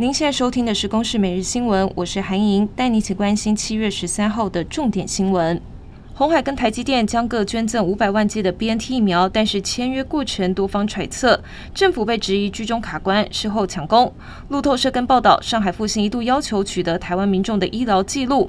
您现在收听的是《公视每日新闻》，我是韩莹，带你一起关心七月十三号的重点新闻。红海跟台积电将各捐赠五百万剂的 BNT 疫苗，但是签约过程多方揣测，政府被质疑居中卡关，事后抢攻。路透社跟报道，上海复星一度要求取得台湾民众的医疗记录。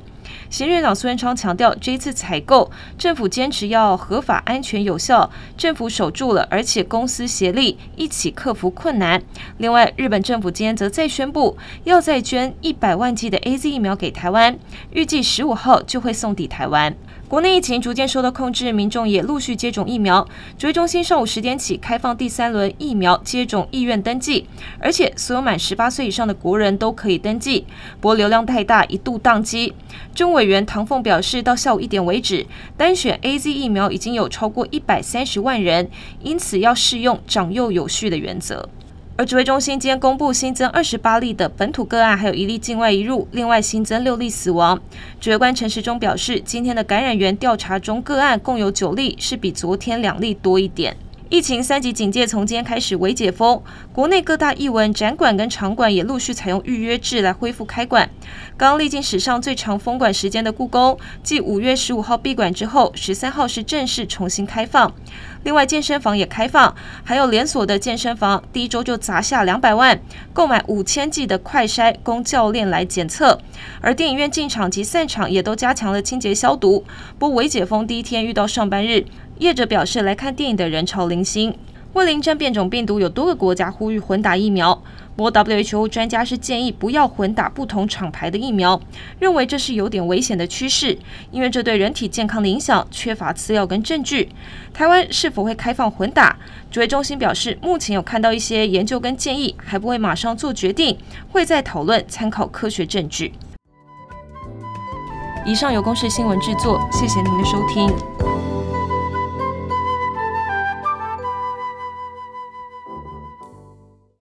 行政长苏贞昌强调，这次采购，政府坚持要合法、安全、有效，政府守住了，而且公私协力一起克服困难。另外，日本政府今天则再宣布，要再捐一百万剂的 AZ 疫苗给台湾，预计十五号就会送抵台湾。国内疫情逐渐受到控制，民众也陆续接种疫苗。指挥中心上午十点起开放第三轮疫苗接种意愿登记，而且所有满十八岁以上的国人都可以登记。不过流量太大，一度宕机。政委员唐凤表示，到下午一点为止，单选 AZ 疫苗已经有超过一百三十万人，因此要适用长幼有序的原则。而指挥中心今天公布新增二十八例的本土个案，还有一例境外移入，另外新增六例死亡。指挥官陈时中表示，今天的感染源调查中个案共有九例，是比昨天两例多一点。疫情三级警戒从今天开始微解封，国内各大艺文展馆跟场馆也陆续采用预约制来恢复开馆。刚历经史上最长封馆时间的故宫，继五月十五号闭馆之后，十三号是正式重新开放。另外，健身房也开放，还有连锁的健身房，第一周就砸下两百万购买五千剂的快筛，供教练来检测。而电影院进场及散场也都加强了清洁消毒。不过，微解封第一天遇到上班日。业者表示，来看电影的人潮零星。为了迎战变种病毒，有多个国家呼吁混打疫苗。不过，WHO 专家是建议不要混打不同厂牌的疫苗，认为这是有点危险的趋势，因为这对人体健康的影响缺乏资料跟证据。台湾是否会开放混打？指挥中心表示，目前有看到一些研究跟建议，还不会马上做决定，会再讨论，参考科学证据。以上由公视新闻制作，谢谢您的收听。